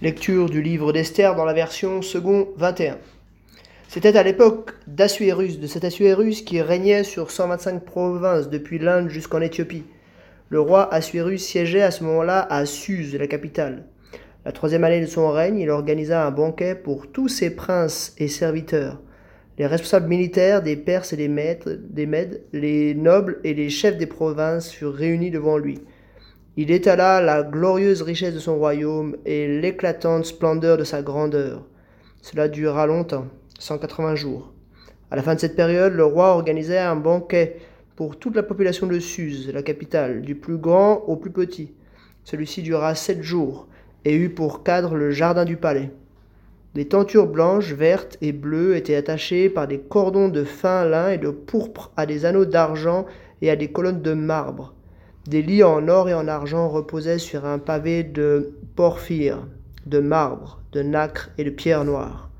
Lecture du livre d'Esther dans la version second 21. C'était à l'époque d'Assuérus, de cet Assuérus qui régnait sur 125 provinces depuis l'Inde jusqu'en Éthiopie. Le roi Assuérus siégeait à ce moment-là à Suse, la capitale. La troisième année de son règne, il organisa un banquet pour tous ses princes et serviteurs. Les responsables militaires des Perses et des, des Mèdes, les nobles et les chefs des provinces furent réunis devant lui. Il étala la glorieuse richesse de son royaume et l'éclatante splendeur de sa grandeur. Cela dura longtemps, 180 jours. À la fin de cette période, le roi organisait un banquet pour toute la population de Suse, la capitale, du plus grand au plus petit. Celui-ci dura sept jours et eut pour cadre le jardin du palais. Des tentures blanches, vertes et bleues étaient attachées par des cordons de fin lin et de pourpre à des anneaux d'argent et à des colonnes de marbre. Des lits en or et en argent reposaient sur un pavé de porphyre, de marbre, de nacre et de pierre noire.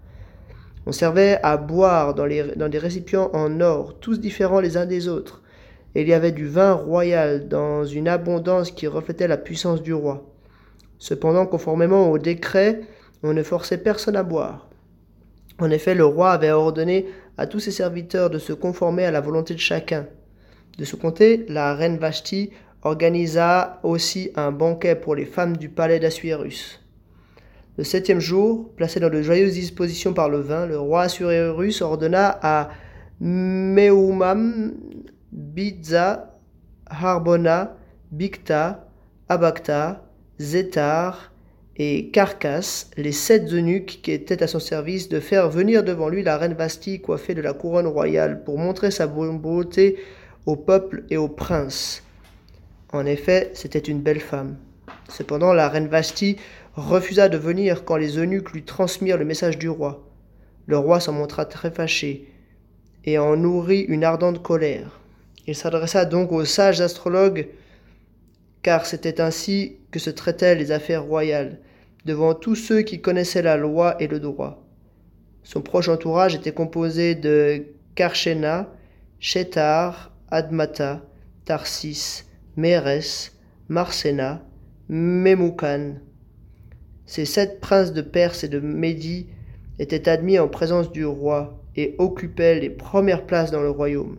On servait à boire dans, des récipients en or, tous différents les uns des autres, et il y avait du vin royal dans une abondance qui reflétait la puissance du roi. Cependant, conformément au décret, on ne forçait personne à boire. En effet, le roi avait ordonné à tous ses serviteurs de se conformer à la volonté de chacun. De ce côté, la reine Vashti organisa aussi un banquet pour les femmes du palais d'Assuérus. Le septième jour, placé dans de joyeuses dispositions par le vin, le roi Assuérus ordonna à Meumam, Biza, Harbona, Bicta, Abacta, Zétar et Carcasse, les sept eunuques qui étaient à son service, de faire venir devant lui la reine Bastille coiffée de la couronne royale pour montrer sa beauté au peuple et aux princes. En effet, c'était une belle femme. Cependant, la reine Vashti refusa de venir quand les eunuques lui transmirent le message du roi. Le roi s'en montra très fâché et en nourrit une ardente colère. Il s'adressa donc aux sages astrologues, car c'était ainsi que se traitaient les affaires royales, devant tous ceux qui connaissaient la loi et le droit. Son proche entourage était composé de Karshena, Shetar, Admata, Tarsis, Mérès, Marsena, Memoukan. Ces sept princes de Perse et de Médie étaient admis en présence du roi et occupaient les premières places dans le royaume.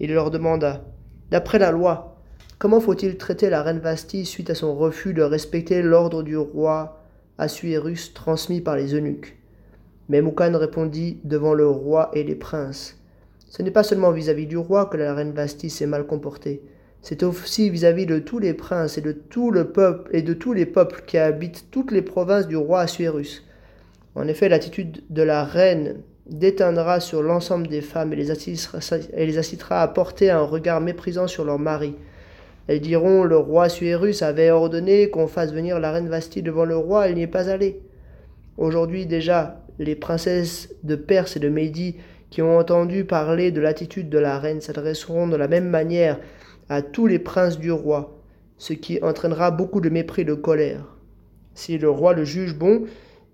Il leur demanda, d'après la loi, comment faut-il traiter la reine Vasti suite à son refus de respecter l'ordre du roi Assuérus transmis par les eunuques? Memoukan répondit devant le roi et les princes. Ce n'est pas seulement vis-à-vis du roi que la reine Vasti s'est mal comportée, c'est aussi vis-à-vis de tous les princes et de tout le peuple et de tous les peuples qui habitent toutes les provinces du roi Assuérus. En effet, l'attitude de la reine déteindra sur l'ensemble des femmes et les, incitera à porter un regard méprisant sur leur mari. Elles diront Le roi Assuérus avait ordonné qu'on fasse venir la reine Vasti devant le roi, elle n'y est pas allée. Aujourd'hui déjà, les princesses de Perse et de Médie qui ont entendu parler de l'attitude de la reine s'adresseront de la même manière à tous les princes du roi, ce qui entraînera beaucoup de mépris et de colère. Si le roi le juge bon,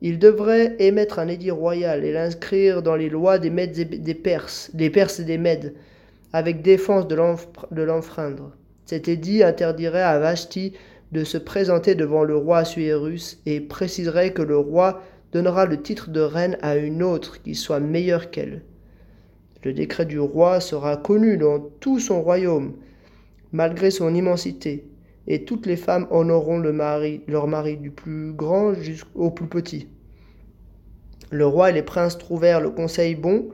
il devrait émettre un édit royal et l'inscrire dans les lois des Mèdes et des Perses, des Perses et des Mèdes, avec défense de l'enfreindre. Cet édit interdirait à Vashti de se présenter devant le roi Assuérus et préciserait que le roi donnera le titre de reine à une autre qui soit meilleure qu'elle. Le décret du roi sera connu dans tout son royaume, malgré son immensité, et toutes les femmes honoreront le mari, leur mari du plus grand jusqu'au plus petit. Le roi et les princes trouvèrent le conseil bon,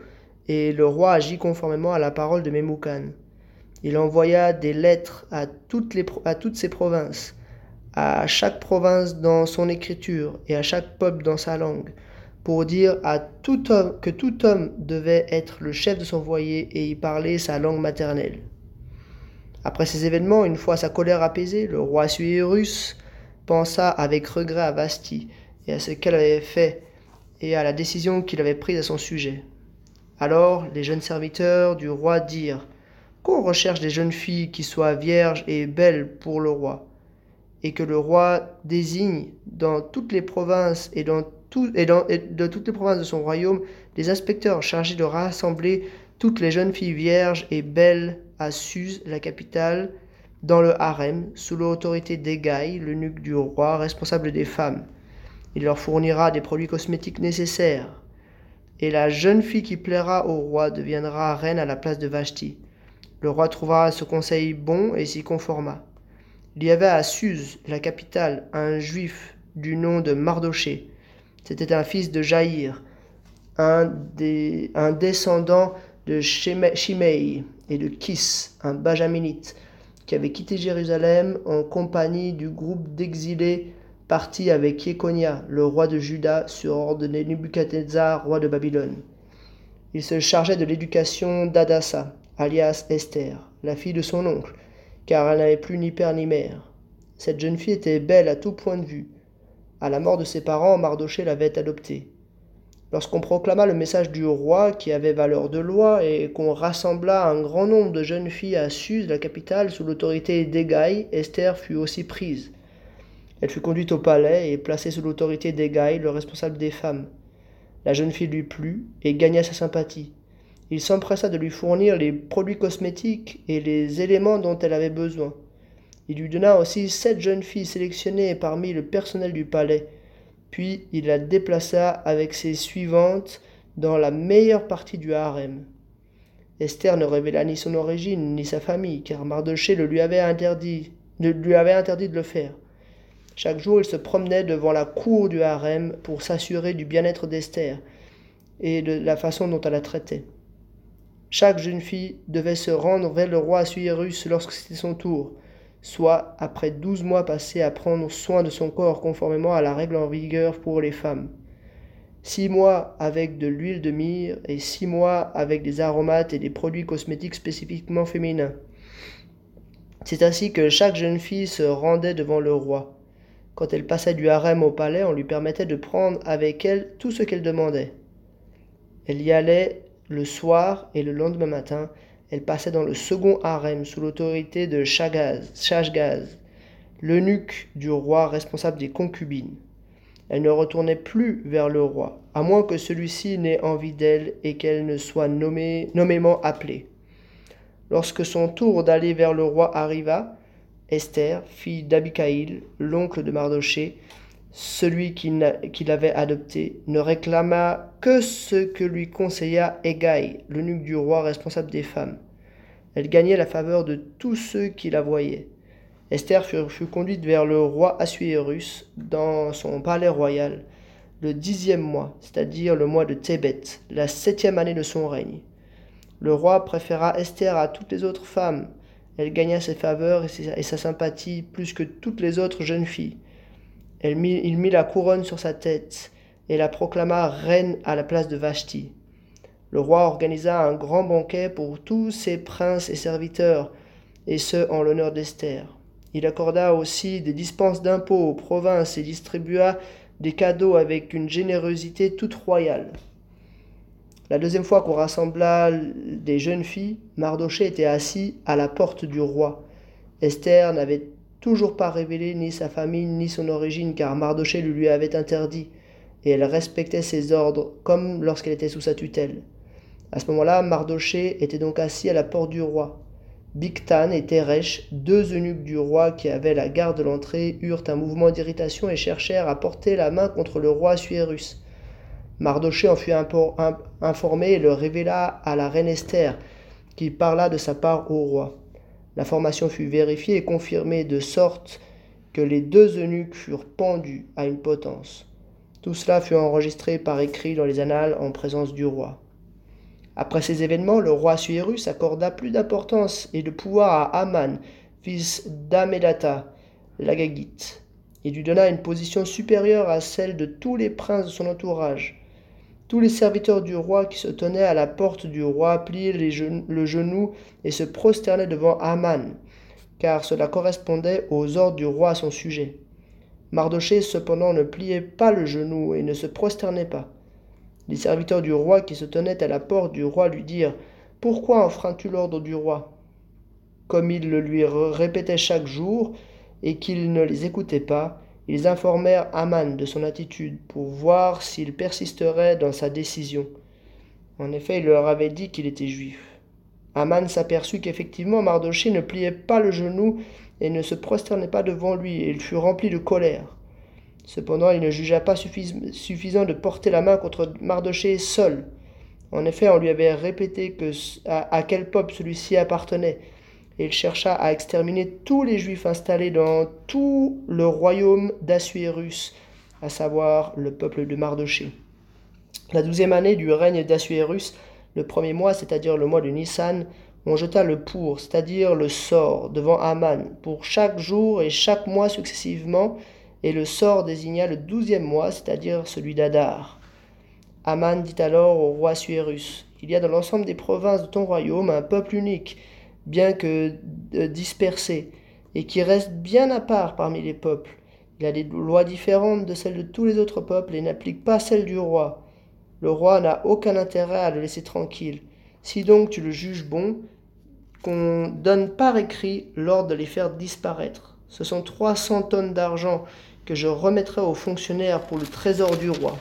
et le roi agit conformément à la parole de Memoukan. Il envoya des lettres à toutes, les, à toutes ses provinces, à chaque province dans son écriture et à chaque peuple dans sa langue, pour dire à tout homme que tout homme devait être le chef de son foyer et y parler sa langue maternelle. Après ces événements, une fois sa colère apaisée, le roi Suérus pensa avec regret à Vasti et à ce qu'elle avait fait et à la décision qu'il avait prise à son sujet. Alors les jeunes serviteurs du roi dirent qu'on recherche des jeunes filles qui soient vierges et belles pour le roi, et que le roi désigne dans toutes les provinces et dans, toutes les provinces de son royaume des inspecteurs chargés de rassembler toutes les jeunes filles vierges et belles à Suse, la capitale, dans le harem, sous l'autorité d'Egaï, l'eunuque du roi, responsable des femmes. Il leur fournira des produits cosmétiques nécessaires. Et la jeune fille qui plaira au roi deviendra reine à la place de Vashti. Le roi trouva ce conseil bon et s'y conforma. Il y avait à Suse, la capitale, un juif du nom de Mardoché. C'était un fils de Jaïr, un, un descendant de Shimei et de Kis, un benjaminite, qui avait quitté Jérusalem en compagnie du groupe d'exilés partis avec Yekonia, le roi de Juda, sur ordre de Nebuchadnezzar, roi de Babylone. Il se chargeait de l'éducation d'Adassa, alias Esther, la fille de son oncle, car elle n'avait plus ni père ni mère. Cette jeune fille était belle à tout point de vue. À la mort de ses parents, Mardoché l'avait adoptée. Lorsqu'on proclama le message du roi qui avait valeur de loi et qu'on rassembla un grand nombre de jeunes filles à Suse, la capitale, sous l'autorité d'Egaï, Esther fut aussi prise. Elle fut conduite au palais et placée sous l'autorité d'Egaï, le responsable des femmes. La jeune fille lui plut et gagna sa sympathie. Il s'empressa de lui fournir les produits cosmétiques et les éléments dont elle avait besoin. Il lui donna aussi sept jeunes filles sélectionnées parmi le personnel du palais, puis il la déplaça avec ses suivantes dans la meilleure partie du harem. Esther ne révéla ni son origine ni sa famille, car Mardoché le lui avait interdit, lui avait interdit de le faire. Chaque jour, il se promenait devant la cour du harem pour s'assurer du bien-être d'Esther et de la façon dont elle la traitait. Chaque jeune fille devait se rendre vers le roi Assuérus lorsque c'était son tour, soit après douze mois passés à prendre soin de son corps conformément à la règle en vigueur pour les femmes. Six mois avec de l'huile de myrrhe et six mois avec des aromates et des produits cosmétiques spécifiquement féminins. C'est ainsi que chaque jeune fille se rendait devant le roi. Quand elle passait du harem au palais, on lui permettait de prendre avec elle tout ce qu'elle demandait. Elle y allait le soir et le lendemain matin, elle passait dans le second harem sous l'autorité de Shashgaz, l'eunuque du roi responsable des concubines. Elle ne retournait plus vers le roi, à moins que celui-ci n'ait envie d'elle et qu'elle ne soit nommément appelée. Lorsque son tour d'aller vers le roi arriva, Esther, fille d'Abikaïl, l'oncle de Mardoché, celui qui, l'avait adopté, ne réclama que ce que lui conseilla Egaï, l'eunuque du roi responsable des femmes. Elle gagnait la faveur de tous ceux qui la voyaient. Esther fut, conduite vers le roi Assuérus dans son palais royal, le dixième mois, c'est-à-dire le mois de Tébet, la septième année de son règne. Le roi préféra Esther à toutes les autres femmes. Elle gagna ses faveurs et sa sympathie plus que toutes les autres jeunes filles il mit la couronne sur sa tête et la proclama reine à la place de Vashti. Le roi organisa un grand banquet pour tous ses princes et serviteurs, et ce en l'honneur d'Esther. Il accorda aussi des dispenses d'impôts aux provinces et distribua des cadeaux avec une générosité toute royale. La deuxième fois qu'on rassembla des jeunes filles, Mardoché était assis à la porte du roi. Esther n'avait toujours pas révélé ni sa famille ni son origine, car Mardoché le lui avait interdit, et elle respectait ses ordres comme lorsqu'elle était sous sa tutelle. À ce moment-là, Mardoché était donc assis à la porte du roi. Bigtan et Teresh, deux eunuques du roi qui avaient la garde de l'entrée, eurent un mouvement d'irritation et cherchèrent à porter la main contre le roi Suérus. Mardoché en fut informé et le révéla à la reine Esther, qui parla de sa part au roi. L'information fut vérifiée et confirmée de sorte que les deux eunuques furent pendus à une potence. Tout cela fut enregistré par écrit dans les annales en présence du roi. Après ces événements, le roi Suérus accorda plus d'importance et de pouvoir à Aman, fils d'Amedata, l'Agagite. Il lui donna une position supérieure à celle de tous les princes de son entourage. Tous les serviteurs du roi qui se tenaient à la porte du roi pliaient le genou et se prosternaient devant Aman, car cela correspondait aux ordres du roi à son sujet. Mardoché cependant ne pliait pas le genou et ne se prosternait pas. Les serviteurs du roi qui se tenaient à la porte du roi lui dirent Pourquoi enfreins-tu l'ordre du roi? Comme il le lui répétait chaque jour et qu'il ne les écoutait pas, ils informèrent Aman de son attitude pour voir s'il persisterait dans sa décision. En effet, il leur avait dit qu'il était juif. Aman s'aperçut qu'effectivement Mardoché ne pliait pas le genou et ne se prosternait pas devant lui, et il fut rempli de colère. Cependant, il ne jugea pas suffisant de porter la main contre Mardoché seul. En effet, on lui avait répété que, à, quel peuple celui-ci appartenait, et il chercha à exterminer tous les Juifs installés dans tout le royaume d'Assuérus, à savoir le peuple de Mardoché. La douzième année du règne d'Assuérus, le premier mois, c'est-à-dire le mois de Nissan, on jeta le pour, c'est-à-dire le sort, devant Aman, pour chaque jour et chaque mois successivement, et le sort désigna le douzième mois, c'est-à-dire celui d'Adar. Aman dit alors au roi Suérus, Il y a dans l'ensemble des provinces de ton royaume un peuple unique, bien que euh, dispersé, et qui reste bien à part parmi les peuples. Il a des lois différentes de celles de tous les autres peuples et n'applique pas celles du roi. Le roi n'a aucun intérêt à le laisser tranquille. Si donc tu le juges bon, qu'on donne par écrit l'ordre de les faire disparaître. Ce sont trois cents tonnes d'argent que je remettrai aux fonctionnaires pour le trésor du roi.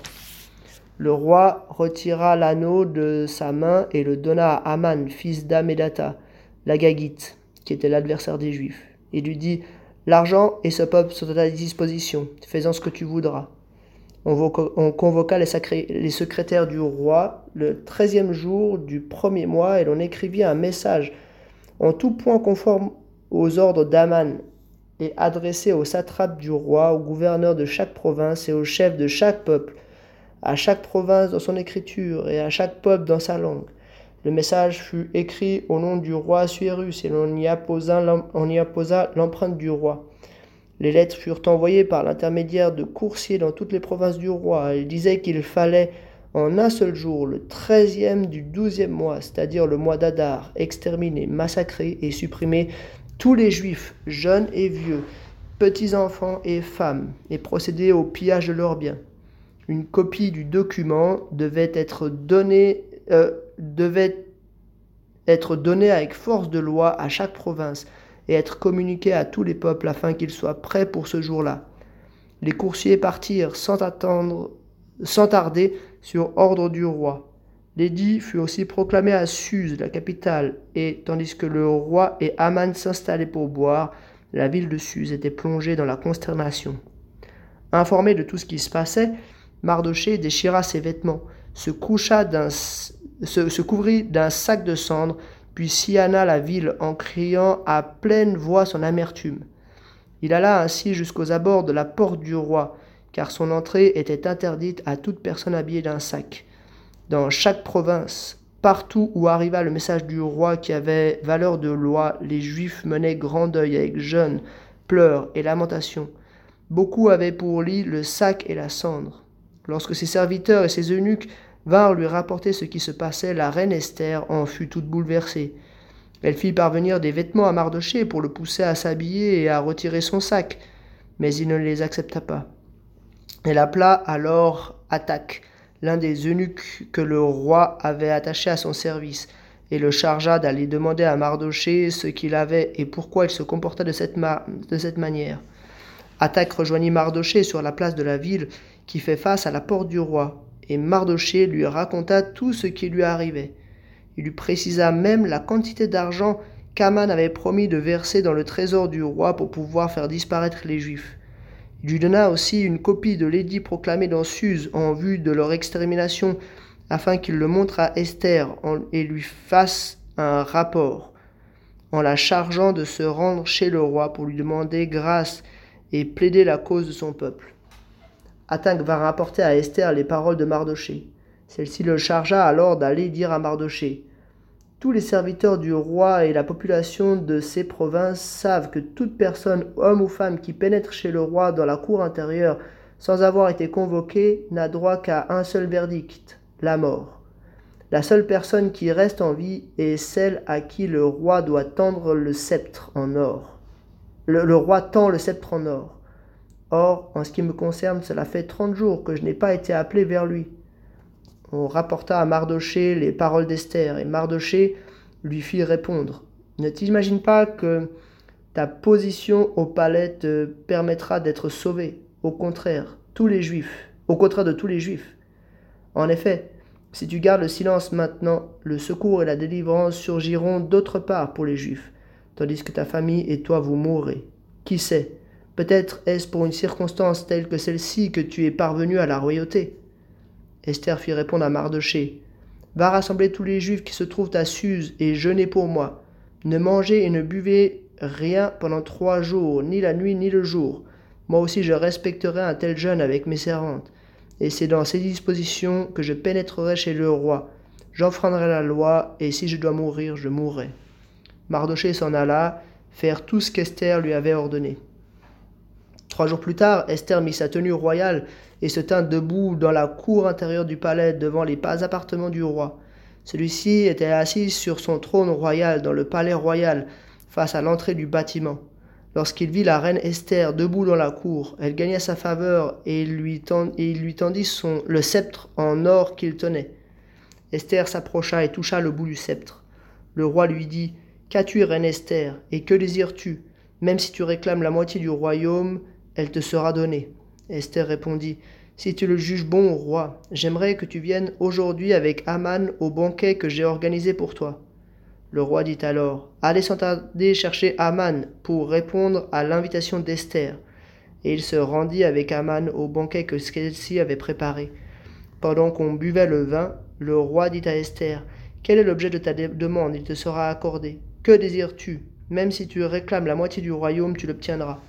Le roi retira l'anneau de sa main et le donna à Aman, fils d'Amedata, l'Agagite, qui était l'adversaire des Juifs, et lui dit L'argent et ce peuple sont à ta disposition, fais-en ce que tu voudras. On, convoqua les, les, secrétaires du roi le treizième jour du premier mois et l'on écrivit un message en tout point conforme aux ordres d'Aman et adressé aux satrapes du roi, aux gouverneurs de chaque province et aux chefs de chaque peuple, à chaque province dans son écriture et à chaque peuple dans sa langue. Le message fut écrit au nom du roi Suérus et l'on y apposa l'empreinte du roi. Les lettres furent envoyées par l'intermédiaire de coursiers dans toutes les provinces du roi. Elles disaient qu'il fallait en un seul jour, le treizième du douzième mois, c'est-à-dire le mois d'Adar, exterminer, massacrer et supprimer tous les juifs, jeunes et vieux, petits enfants et femmes, et procéder au pillage de leurs biens. Une copie du document devait être donnée, euh, devait être donnée avec force de loi à chaque province et être communiquée à tous les peuples afin qu'ils soient prêts pour ce jour-là. Les coursiers partirent sans attendre, sans tarder, sur ordre du roi. L'édit fut aussi proclamé à Suse, la capitale, et tandis que le roi et Aman s'installaient pour boire, la ville de Suse était plongée dans la consternation. Informé de tout ce qui se passait, Mardoché déchira ses vêtements, se, coucha d'un, se, couvrit d'un sac de cendres, puis sillonna la ville en criant à pleine voix son amertume. Il alla ainsi jusqu'aux abords de la porte du roi, car son entrée était interdite à toute personne habillée d'un sac dans chaque province, partout où arriva le message du roi qui avait valeur de loi, les Juifs menaient grand deuil avec jeûne, pleurs et lamentations. Beaucoup avaient pour lit le sac et la cendre. Lorsque ses serviteurs et ses eunuques vinrent lui rapporter ce qui se passait, la reine Esther en fut toute bouleversée. Elle fit parvenir des vêtements à Mardoché pour le pousser à s'habiller et à retirer son sac, mais il ne les accepta pas. Elle appela alors Attaque, l'un des eunuques que le roi avait attaché à son service, et le chargea d'aller demander à Mardoché ce qu'il avait et pourquoi il se comportait de cette, de cette manière. Attaque rejoignit Mardoché sur la place de la ville qui fait face à la porte du roi, et Mardoché lui raconta tout ce qui lui arrivait. Il lui précisa même la quantité d'argent qu'Aman avait promis de verser dans le trésor du roi pour pouvoir faire disparaître les Juifs. Il lui donna aussi une copie de l'édit proclamé dans Suse en vue de leur extermination, afin qu'il le montre à Esther et lui fasse un rapport, en la chargeant de se rendre chez le roi pour lui demander grâce et plaider la cause de son peuple. Attaque va rapporter à Esther les paroles de Mardoché. Celle-ci le chargea alors d'aller dire à Mardoché tous les serviteurs du roi et la population de ces provinces savent que toute personne, homme ou femme, qui pénètre chez le roi dans la cour intérieure sans avoir été convoquée n'a droit qu'à un seul verdict, la mort. La seule personne qui reste en vie est celle à qui le roi doit tendre le sceptre en or. Le roi tend le sceptre en or. Or, en ce qui me concerne, cela fait trente jours que je n'ai pas été appelé vers lui on rapporta à Mardoché les paroles d'Esther, et Mardoché lui fit répondre Ne t'imagine pas que ta position au palais te permettra d'être sauvé. Au contraire, tous les juifs, au contraire de tous les juifs. En effet, si tu gardes le silence maintenant, le secours et la délivrance surgiront d'autre part pour les juifs, tandis que ta famille et toi vous mourrez. Qui sait Peut-être est-ce pour une circonstance telle que celle-ci que tu es parvenu à la royauté. Esther fit répondre à Mardoché Va rassembler tous les Juifs qui se trouvent à Suse et jeûnez pour moi. Ne mangez et ne buvez rien pendant trois jours, ni la nuit ni le jour. Moi aussi je respecterai un tel jeûne avec mes servantes. Et c'est dans ces dispositions que je pénétrerai chez le roi. J'enfreindrai la loi, et si je dois mourir, je mourrai. Mardoché s'en alla faire tout ce qu'Esther lui avait ordonné. Trois jours plus tard, Esther mit sa tenue royale et se tint debout dans la cour intérieure du palais devant les pas appartements du roi. Celui-ci était assis sur son trône royal dans le palais royal, face à l'entrée du bâtiment. Lorsqu'il vit la reine Esther debout dans la cour, elle gagna sa faveur et il lui, tendit son, le sceptre en or qu'il tenait. Esther s'approcha et toucha le bout du sceptre. Le roi lui dit Qu'as-tu, reine Esther, et que désires-tu? Même si tu réclames la moitié du royaume, elle te sera donnée. Esther répondit Si tu le juges bon, roi, j'aimerais que tu viennes aujourd'hui avec Aman au banquet que j'ai organisé pour toi. Le roi dit alors Allez sans tarder chercher Aman pour répondre à l'invitation d'Esther. Et il se rendit avec Aman au banquet que celle-ci avait préparé. Pendant qu'on buvait le vin, le roi dit à Esther Quel est l'objet de ta demande? Il te sera accordé. Que désires-tu? Même si tu réclames la moitié du royaume, tu l'obtiendras.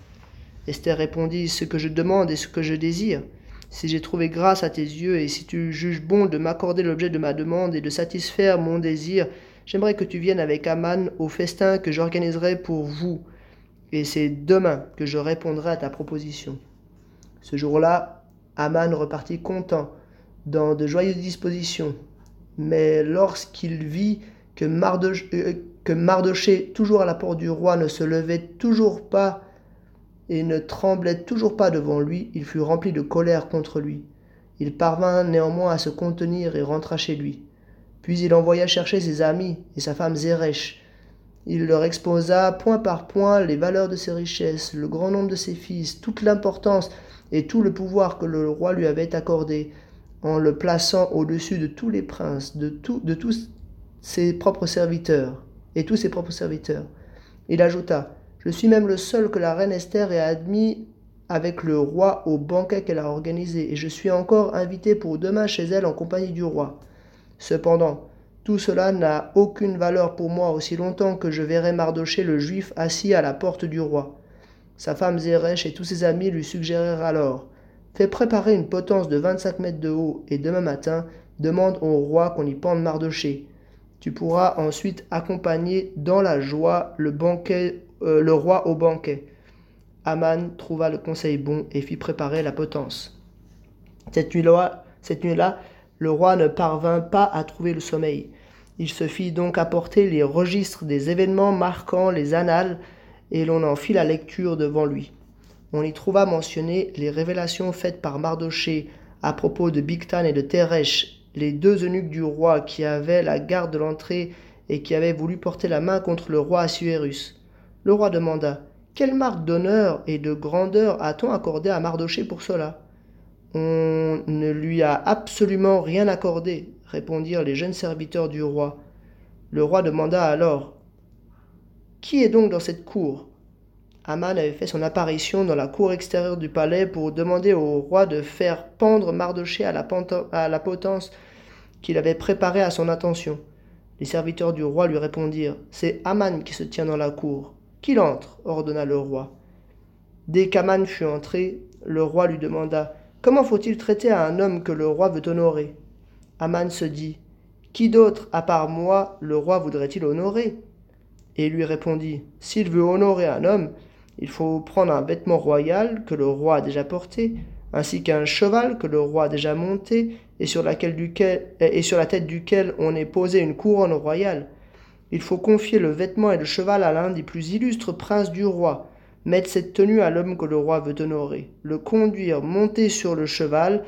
Esther répondit Ce que je demande et ce que je désire. Si j'ai trouvé grâce à tes yeux, et si tu juges bon de m'accorder l'objet de ma demande et de satisfaire mon désir, j'aimerais que tu viennes avec Aman au festin que j'organiserai pour vous, et c'est demain que je répondrai à ta proposition. Ce jour-là, Aman repartit content, dans de joyeuses dispositions. Mais lorsqu'il vit que, euh, Mardoché, toujours à la porte du roi, ne se levait toujours pas et ne tremblait toujours pas devant lui, il fut rempli de colère contre lui. Il parvint néanmoins à se contenir et rentra chez lui. Puis il envoya chercher ses amis et sa femme Zeresh. Il leur exposa point par point les valeurs de ses richesses, le grand nombre de ses fils, toute l'importance et tout le pouvoir que le roi lui avait accordé, en le plaçant au-dessus de tous les princes, de, de tous ses propres serviteurs, et tous ses propres serviteurs. Il ajouta, je suis même le seul que la reine Esther ait admis avec le roi au banquet qu'elle a organisé, et je suis encore invité pour demain chez elle en compagnie du roi. Cependant, tout cela n'a aucune valeur pour moi aussi longtemps que je verrai Mardoché le juif assis à la porte du roi. Sa femme Zeresh et tous ses amis lui suggérèrent alors Fais préparer une potence de vingt-cinq mètres de haut, et demain matin, demande au roi qu'on y pende Mardoché. Tu pourras ensuite accompagner dans la joie le banquet euh, le roi au banquet. Aman trouva le conseil bon et fit préparer la potence. Cette nuit-là, le roi ne parvint pas à trouver le sommeil. Il se fit donc apporter les registres des événements marquant les annales, et l'on en fit la lecture devant lui. On y trouva mentionnées les révélations faites par Mardoché à propos de Bigtan et de Teresh, les deux eunuques du roi qui avaient la garde de l'entrée et qui avaient voulu porter la main contre le roi Assuérus. Le roi demanda Quelle marque d'honneur et de grandeur a-t-on accordé à Mardoché pour cela? On ne lui a absolument rien accordé, répondirent les jeunes serviteurs du roi. Le roi demanda alors Qui est donc dans cette cour? Aman avait fait son apparition dans la cour extérieure du palais pour demander au roi de faire pendre Mardoché à la, potence qu'il avait préparée à son attention. Les serviteurs du roi lui répondirent C'est Aman qui se tient dans la cour. Qu'il entre, ordonna le roi. Dès qu'Aman fut entré, le roi lui demanda Comment faut-il traiter à un homme que le roi veut honorer? Aman se dit Qui d'autre, à part moi, le roi voudrait-il honorer? Et lui répondit S'il veut honorer un homme, il faut prendre un vêtement royal que le roi a déjà porté, ainsi qu'un cheval que le roi a déjà monté, et sur, duquel, et sur la tête duquel on ait posé une couronne royale. Il faut confier le vêtement et le cheval à l'un des plus illustres princes du roi, mettre cette tenue à l'homme que le roi veut honorer, le conduire monter sur le cheval,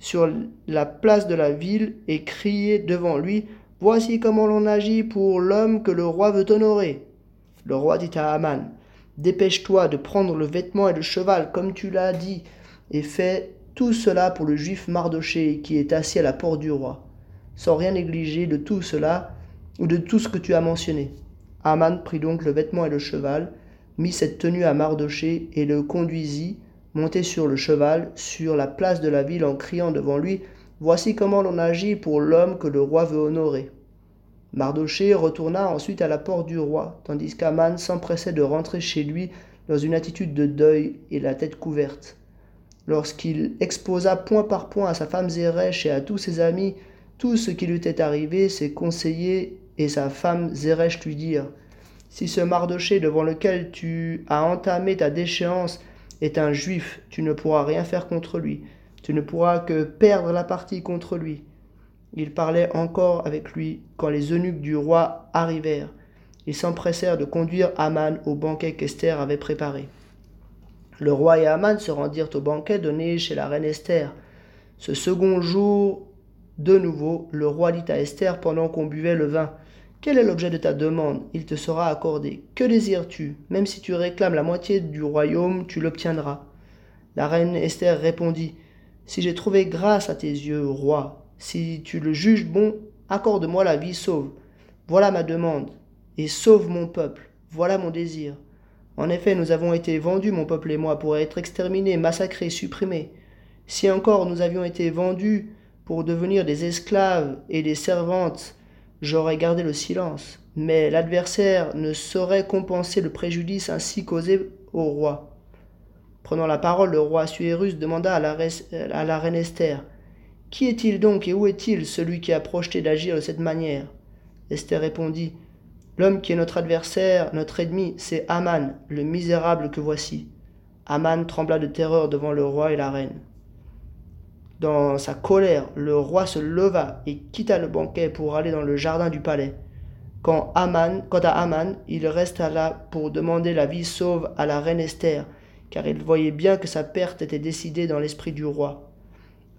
sur la place de la ville, et crier devant lui Voici comment l'on agit pour l'homme que le roi veut honorer. Le roi dit à Aman Dépêche-toi de prendre le vêtement et le cheval, comme tu l'as dit, et fais tout cela pour le juif Mardoché qui est assis à la porte du roi. Sans rien négliger de tout cela, ou de tout ce que tu as mentionné. Aman prit donc le vêtement et le cheval, mit cette tenue à Mardoché et le conduisit, monté sur le cheval, sur la place de la ville en criant devant lui Voici comment l'on agit pour l'homme que le roi veut honorer. Mardoché retourna ensuite à la porte du roi, tandis qu'Aman s'empressait de rentrer chez lui dans une attitude de deuil et la tête couverte. Lorsqu'il exposa point par point à sa femme Zérech et à tous ses amis tout ce qui lui était arrivé, ses conseillers et sa femme Zérech lui dirent Si ce Mardoché devant lequel tu as entamé ta déchéance est un juif, tu ne pourras rien faire contre lui tu ne pourras que perdre la partie contre lui. Il parlait encore avec lui quand les eunuques du roi arrivèrent. Ils s'empressèrent de conduire Aman au banquet qu'Esther avait préparé. Le roi et Aman se rendirent au banquet donné chez la reine Esther. Ce second jour, de nouveau, le roi dit à Esther pendant qu'on buvait le vin Quel est l'objet de ta demande? Il te sera accordé. Que désires-tu? Même si tu réclames la moitié du royaume, tu l'obtiendras. La reine Esther répondit si j'ai trouvé grâce à tes yeux, roi, si tu le juges bon, accorde-moi la vie sauve. Voilà ma demande, et sauve mon peuple. Voilà mon désir. En effet, nous avons été vendus, mon peuple et moi, pour être exterminés, massacrés, supprimés. Si encore nous avions été vendus pour devenir des esclaves et des servantes, j'aurais gardé le silence. Mais l'adversaire ne saurait compenser le préjudice ainsi causé au roi. Prenant la parole, le roi Suérus demanda à la, à la reine Esther Qui est-il donc et où est-il celui qui a projeté d'agir de cette manière? Esther répondit L'homme qui est notre adversaire, notre ennemi, c'est Aman, le misérable que voici. Aman trembla de terreur devant le roi et la reine. Dans sa colère, le roi se leva et quitta le banquet pour aller dans le jardin du palais. Quand Aman, quant à Aman, il resta là pour demander la vie sauve à la reine Esther, car il voyait bien que sa perte était décidée dans l'esprit du roi.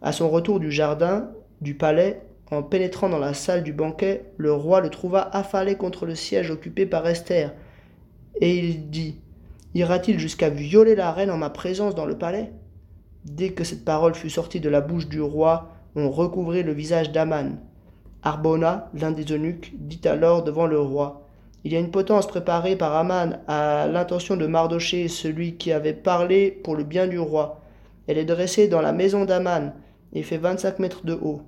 À son retour du jardin, du palais, en pénétrant dans la salle du banquet, le roi le trouva affalé contre le siège occupé par Esther, et il dit Ira-t-il jusqu'à violer la reine en ma présence dans le palais? Dès que cette parole fut sortie de la bouche du roi, on recouvrit le visage d'Aman. Arbona, l'un des eunuques, dit alors devant le roi il y a une potence préparée par Aman à l'intention de Mardoché, celui qui avait parlé pour le bien du roi. Elle est dressée dans la maison d'Aman et fait vingt-cinq mètres de haut.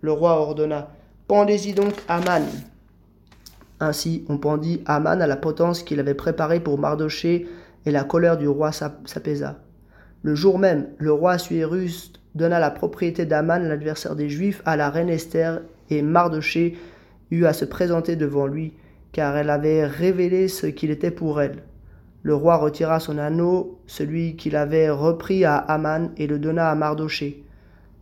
Le roi ordonna Pendez-y donc Aman. Ainsi, on pendit Aman à la potence qu'il avait préparée pour Mardoché, et la colère du roi s'apaisa. Le jour même, le roi Assuérus donna la propriété d'Aman, l'adversaire des Juifs, à la reine Esther, et Mardoché eut à se présenter devant lui car elle avait révélé ce qu'il était pour elle. Le roi retira son anneau, celui qu'il avait repris à Aman, et le donna à Mardoché.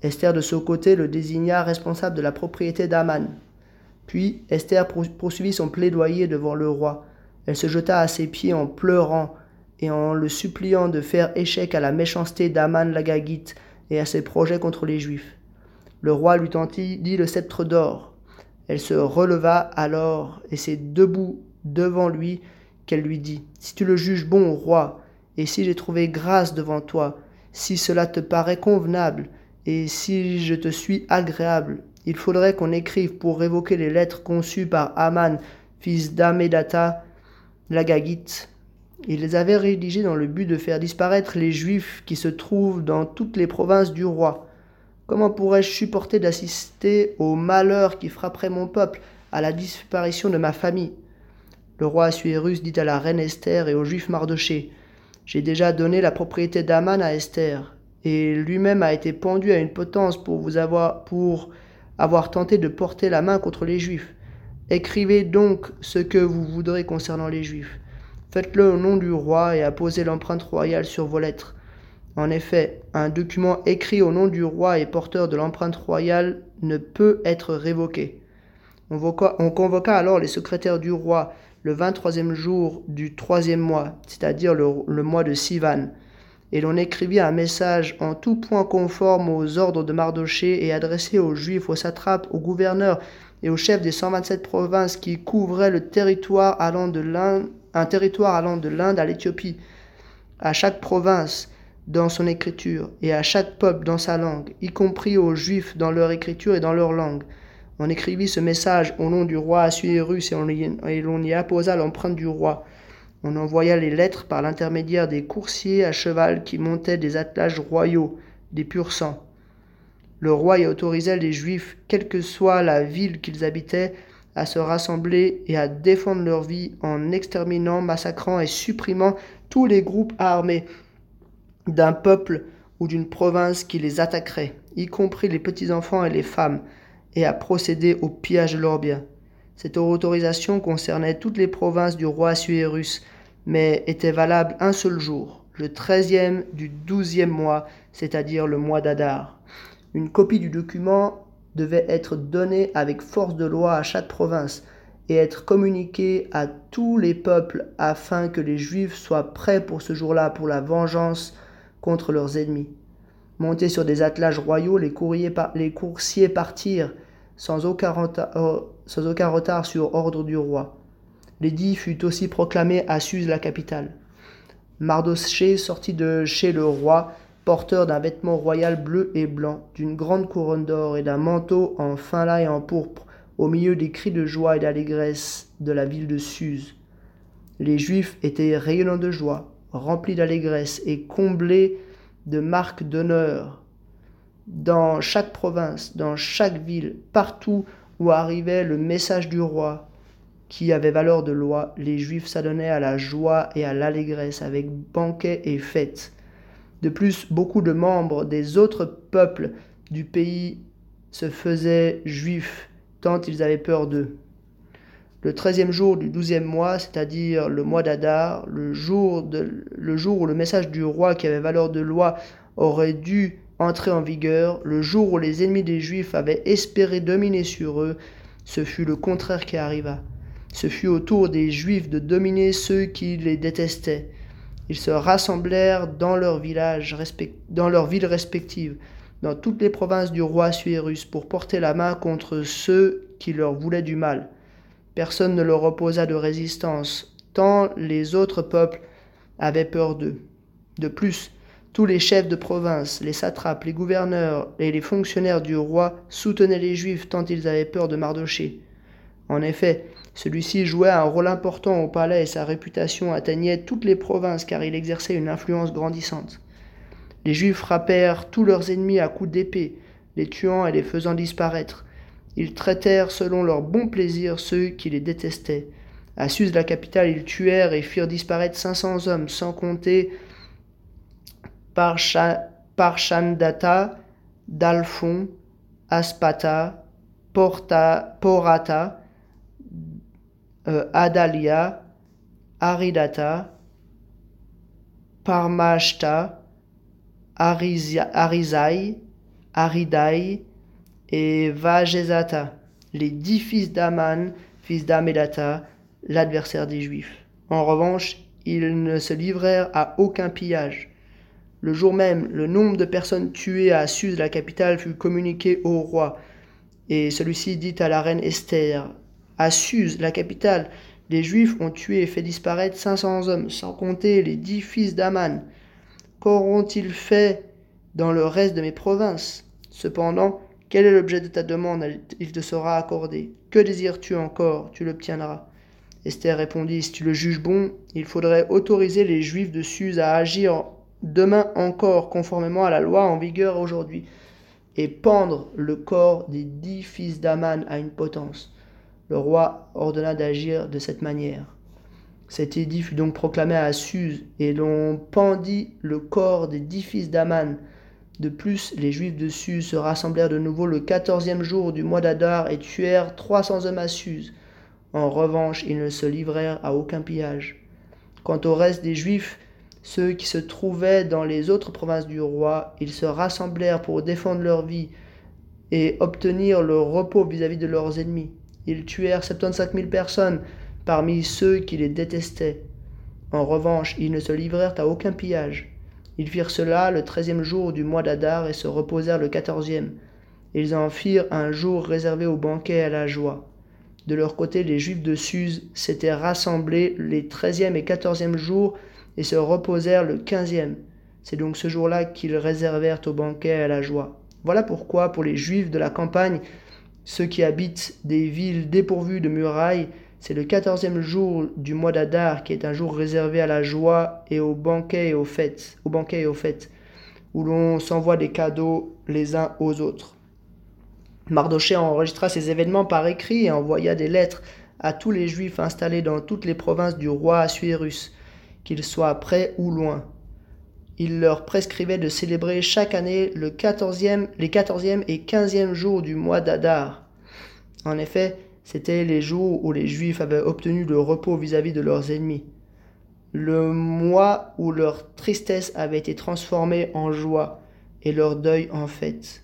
Esther de son côté le désigna responsable de la propriété d'Aman. Puis Esther poursuivit son plaidoyer devant le roi. Elle se jeta à ses pieds en pleurant et en le suppliant de faire échec à la méchanceté d'Aman l'Agagite et à ses projets contre les Juifs. Le roi lui tendit le sceptre d'or. Elle se releva alors, et c'est debout devant lui qu'elle lui dit Si tu le juges bon, roi, et si j'ai trouvé grâce devant toi, si cela te paraît convenable, et si je te suis agréable, il faudrait qu'on écrive pour révoquer les lettres conçues par Aman, fils d'Amedata, l'Agagite. Il les avait rédigées dans le but de faire disparaître les Juifs qui se trouvent dans toutes les provinces du roi. Comment pourrais-je supporter d'assister au malheur qui frapperait mon peuple, à la disparition de ma famille? Le roi Assuérus dit à la reine Esther et au juif Mardoché J'ai déjà donné la propriété d'Aman à Esther, et lui-même a été pendu à une potence pour vous avoir, pour avoir tenté de porter la main contre les Juifs. Écrivez donc ce que vous voudrez concernant les Juifs. Faites-le au nom du roi et apposez l'empreinte royale sur vos lettres. En effet, un document écrit au nom du roi et porteur de l'empreinte royale ne peut être révoqué. On, convoqua alors les secrétaires du roi le 23e jour du troisième mois, c'est-à-dire le, mois de Sivan, et l'on écrivit un message en tout point conforme aux ordres de Mardoché et adressé aux Juifs, aux satrapes, aux gouverneurs et aux chefs des 127 provinces qui couvraient le territoire allant de l'Inde, un territoire allant de l'Inde à l'Éthiopie. À chaque province, dans son écriture, et à chaque peuple dans sa langue, y compris aux Juifs dans leur écriture et dans leur langue. On écrivit ce message au nom du roi Assuérus et l'on y apposa l'empreinte du roi. On envoya les lettres par l'intermédiaire des coursiers à cheval qui montaient des attelages royaux, des pur sang. Le roi y autorisait les Juifs, quelle que soit la ville qu'ils habitaient, à se rassembler et à défendre leur vie en exterminant, massacrant et supprimant tous les groupes armés d'un peuple ou d'une province qui les attaquerait, y compris les petits-enfants et les femmes, et à procéder au pillage de leurs biens. Cette autorisation concernait toutes les provinces du roi Assuérus, mais était valable un seul jour, le treizième du douzième mois, c'est-à-dire le mois d'Adar. Une copie du document devait être donnée avec force de loi à chaque province et être communiquée à tous les peuples afin que les Juifs soient prêts pour ce jour-là pour la vengeance contre leurs ennemis. Montés sur des attelages royaux, les, les coursiers partirent sans aucun, retard, euh, sans aucun retard sur ordre du roi. L'édit fut aussi proclamé à Suse, la capitale. Mardoché sortit de chez le roi, porteur d'un vêtement royal bleu et blanc, d'une grande couronne d'or et d'un manteau en fin lin et en pourpre, au milieu des cris de joie et d'allégresse de la ville de Suse. Les Juifs étaient rayonnants de joie, remplis d'allégresse et comblés de marques d'honneur. Dans chaque province, dans chaque ville, partout où arrivait le message du roi, qui avait valeur de loi, les Juifs s'adonnaient à la joie et à l'allégresse avec banquets et fêtes. De plus, beaucoup de membres des autres peuples du pays se faisaient juifs, tant ils avaient peur d'eux. Le treizième jour du douzième mois, c'est-à-dire le mois d'Adar, le jour, où le message du roi qui avait valeur de loi aurait dû entrer en vigueur, le jour où les ennemis des Juifs avaient espéré dominer sur eux, ce fut le contraire qui arriva. Ce fut au tour des Juifs de dominer ceux qui les détestaient. Ils se rassemblèrent dans leurs villages, dans leurs villes respectives, dans toutes les provinces du roi Suérus, pour porter la main contre ceux qui leur voulaient du mal. Personne ne leur opposa de résistance, tant les autres peuples avaient peur d'eux. De plus, tous les chefs de province, les satrapes, les gouverneurs et les fonctionnaires du roi soutenaient les Juifs tant ils avaient peur de Mardoché. En effet, celui-ci jouait un rôle important au palais et sa réputation atteignait toutes les provinces car il exerçait une influence grandissante. Les Juifs frappèrent tous leurs ennemis à coups d'épée, les tuant et les faisant disparaître. Ils traitèrent selon leur bon plaisir ceux qui les détestaient. À Suse, la capitale, ils tuèrent et firent disparaître cinq cents hommes, sans compter Parchandata, Dalphon, Aspata, Porta, Porata, euh, Adalia, Aridata, Parmashta, Arizai, Aridai et Vajezata, les dix fils d'Aman, fils d'Amedata, l'adversaire des Juifs. En revanche, ils ne se livrèrent à aucun pillage. Le jour même, le nombre de personnes tuées à Suse, la capitale, fut communiqué au roi. Et celui-ci dit à la reine Esther à Suse, la capitale, les Juifs ont tué et fait disparaître 500 hommes, sans compter les dix fils d'Aman. Qu'auront-ils fait dans le reste de mes provinces? Cependant, quel est l'objet de ta demande? Il te sera accordé. Que désires-tu encore? Tu l'obtiendras. Esther répondit Si tu le juges bon, il faudrait autoriser les Juifs de Suse à agir demain encore conformément à la loi en vigueur aujourd'hui, et pendre le corps des dix fils d'Aman à une potence. Le roi ordonna d'agir de cette manière. Cet édit fut donc proclamé à Suse, et l'on pendit le corps des dix fils d'Aman. De plus, les Juifs de Suse se rassemblèrent de nouveau le quatorzième jour du mois d'Adar et tuèrent trois cents hommes à Suse. En revanche, ils ne se livrèrent à aucun pillage. Quant au reste des Juifs, ceux qui se trouvaient dans les autres provinces du roi, ils se rassemblèrent pour défendre leur vie et obtenir le repos vis-à-vis -vis de leurs ennemis. Ils tuèrent 75 000 personnes parmi ceux qui les détestaient. En revanche, ils ne se livrèrent à aucun pillage. Ils firent cela le treizième jour du mois d'Adar et se reposèrent le quatorzième. Ils en firent un jour réservé au banquet et à la joie. De leur côté, les Juifs de Suse s'étaient rassemblés les treizième et quatorzième jours et se reposèrent le quinzième. C'est donc ce jour-là qu'ils réservèrent au banquet et à la joie. Voilà pourquoi, pour les Juifs de la campagne, ceux qui habitent des villes dépourvues de murailles, C'est le quatorzième jour du mois d'Adar qui est un jour réservé à la joie et aux banquets et aux fêtes, aux banquets et aux fêtes, où l'on s'envoie des cadeaux les uns aux autres. Mardoché enregistra ces événements par écrit et envoya des lettres à tous les Juifs installés dans toutes les provinces du roi Assuérus, qu'ils soient près ou loin. Il leur prescrivait de célébrer chaque année le 14e, les 14e et 15e jours du mois d'Adar. En effet, c'étaient les jours où les Juifs avaient obtenu le repos vis-à-vis de leurs ennemis. Le mois où leur tristesse avait été transformée en joie et leur deuil en fête.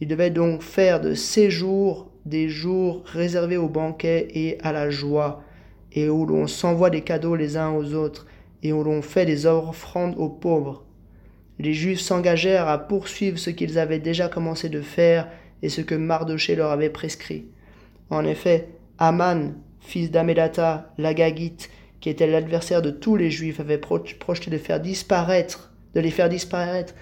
Ils devaient donc faire de ces jours des jours réservés au banquet et à la joie, et où l'on s'envoie des cadeaux les uns aux autres, et où l'on fait des offrandes aux pauvres. Les Juifs s'engagèrent à poursuivre ce qu'ils avaient déjà commencé de faire et ce que Mardoché leur avait prescrit. En effet, Aman, fils d'Amédata, l'Agagite, qui était l'adversaire de tous les Juifs, avait projeté de faire disparaître, de les faire disparaître,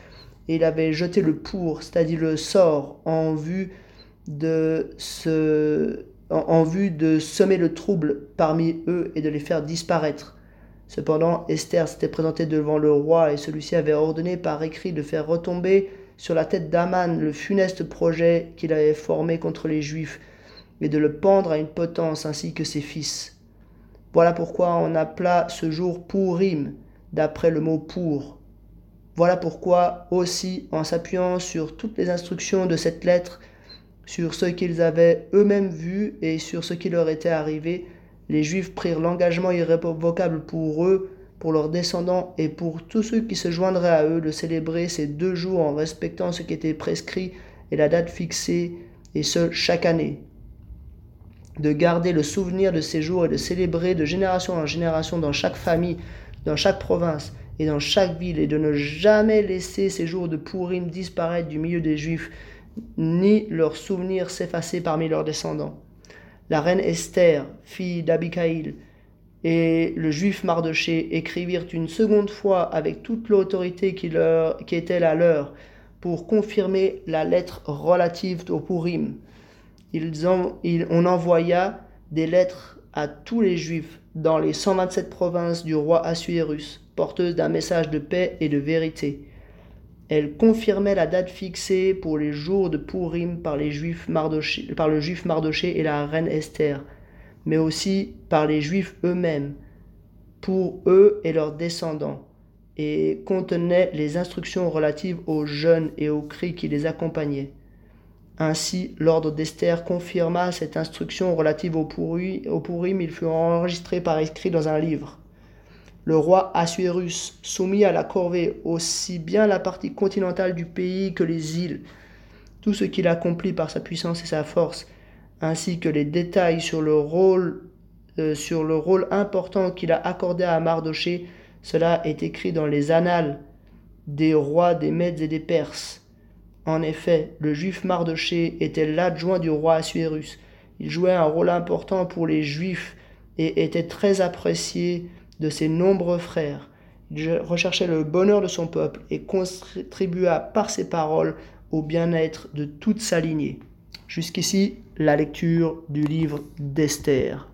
et il avait jeté le pour, c'est-à-dire le sort, en vue de en vue de semer le trouble parmi eux et de les faire disparaître. Cependant, Esther s'était présentée devant le roi et celui-ci avait ordonné par écrit de faire retomber sur la tête d'Aman le funeste projet qu'il avait formé contre les Juifs et de le pendre à une potence ainsi que ses fils. Voilà pourquoi on appela ce jour Pourim, d'après le mot pour. Voilà pourquoi aussi, en s'appuyant sur toutes les instructions de cette lettre, sur ce qu'ils avaient eux-mêmes vu et sur ce qui leur était arrivé, les Juifs prirent l'engagement irrévocable pour eux, pour leurs descendants et pour tous ceux qui se joindraient à eux de célébrer ces deux jours en respectant ce qui était prescrit et la date fixée, et ce chaque année de garder le souvenir de ces jours et de célébrer de génération en génération dans chaque famille, dans chaque province et dans chaque ville, et de ne jamais laisser ces jours de Pourim disparaître du milieu des Juifs, ni leurs souvenirs s'effacer parmi leurs descendants. La reine Esther, fille d'Abikaïl, et le juif Mardoché écrivirent une seconde fois avec toute l'autorité qui, leur, qui était la leur pour confirmer la lettre relative au Pourim on envoya des lettres à tous les Juifs dans les 127 provinces du roi Assuérus, porteuses d'un message de paix et de vérité. Elles confirmaient la date fixée pour les jours de Purim par, les Juifs par le juif Mardoché et la reine Esther, mais aussi par les Juifs eux-mêmes, pour eux et leurs descendants, et contenaient les instructions relatives aux jeunes et aux cris qui les accompagnaient. Ainsi, l'ordre d'Esther confirma cette instruction relative au, Purim, il fut enregistré par écrit dans un livre. Le roi Assuérus soumit à la corvée aussi bien la partie continentale du pays que les îles, tout ce qu'il accomplit par sa puissance et sa force, ainsi que les détails sur le rôle, euh, sur le rôle important qu'il a accordé à Mardoché, cela est écrit dans les annales des rois des Mèdes et des Perses. En effet, le juif Mardoché était l'adjoint du roi Assuérus. Il jouait un rôle important pour les juifs et était très apprécié de ses nombreux frères. Il recherchait le bonheur de son peuple et contribua par ses paroles au bien-être de toute sa lignée. Jusqu'ici, la lecture du livre d'Esther.